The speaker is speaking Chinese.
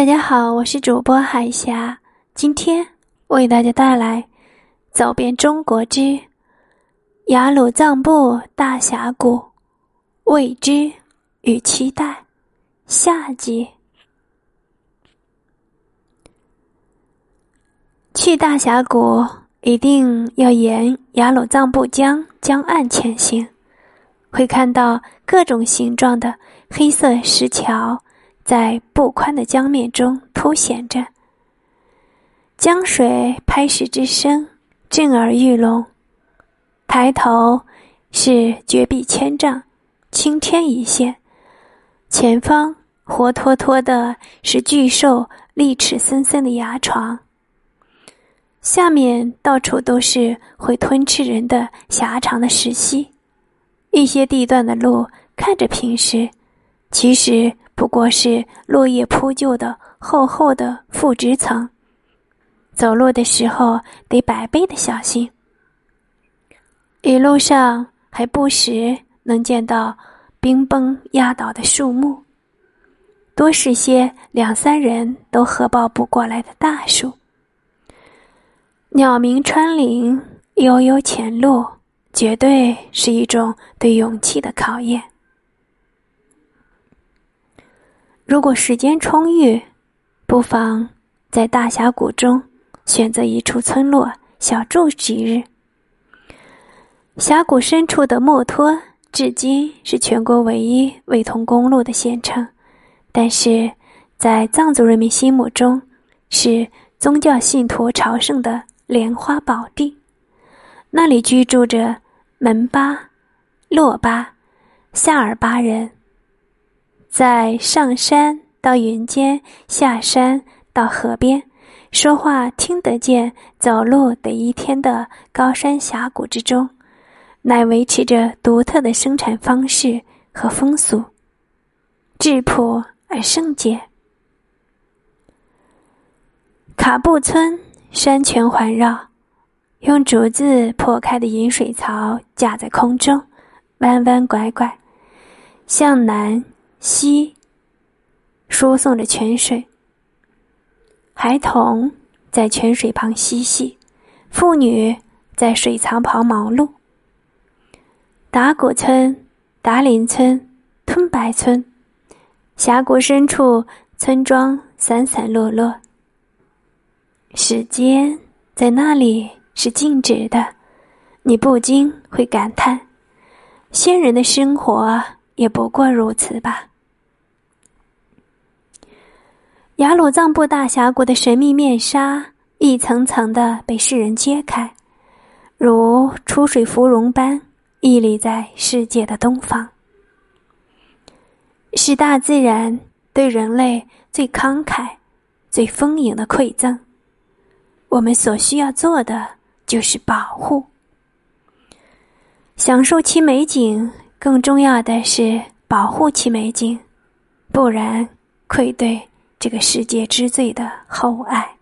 大家好，我是主播海霞，今天为大家带来《走遍中国之雅鲁藏布大峡谷：未知与期待》下集。去大峡谷一定要沿雅鲁藏布江江岸前行，会看到各种形状的黑色石桥。在不宽的江面中凸显着，江水拍石之声震耳欲聋。抬头是绝壁千丈，青天一线，前方活脱脱的是巨兽利齿森森的牙床。下面到处都是会吞吃人的狭长的石溪，一些地段的路看着平实，其实。不过是落叶铺就的厚厚的腐殖层，走路的时候得百倍的小心。一路上还不时能见到冰崩压倒的树木，多是些两三人都合抱不过来的大树。鸟鸣穿林，悠悠前路，绝对是一种对勇气的考验。如果时间充裕，不妨在大峡谷中选择一处村落小住几日。峡谷深处的墨脱，至今是全国唯一未通公路的县城，但是在藏族人民心目中，是宗教信徒朝圣的莲花宝地。那里居住着门巴、洛巴、夏尔巴人。在上山到云间，下山到河边，说话听得见，走路得一天的高山峡谷之中，乃维持着独特的生产方式和风俗，质朴而圣洁。卡布村山泉环绕，用竹子破开的引水槽架在空中，弯弯拐拐，向南。溪输送着泉水，孩童在泉水旁嬉戏，妇女在水槽旁忙碌。达古村、达林村、吞白村，峡谷深处村庄散散落落。时间在那里是静止的，你不禁会感叹：先人的生活也不过如此吧。雅鲁藏布大峡谷的神秘面纱一层层的被世人揭开，如出水芙蓉般屹立在世界的东方，是大自然对人类最慷慨、最丰盈的馈赠。我们所需要做的就是保护、享受其美景，更重要的是保护其美景，不然愧对。这个世界之最的厚爱。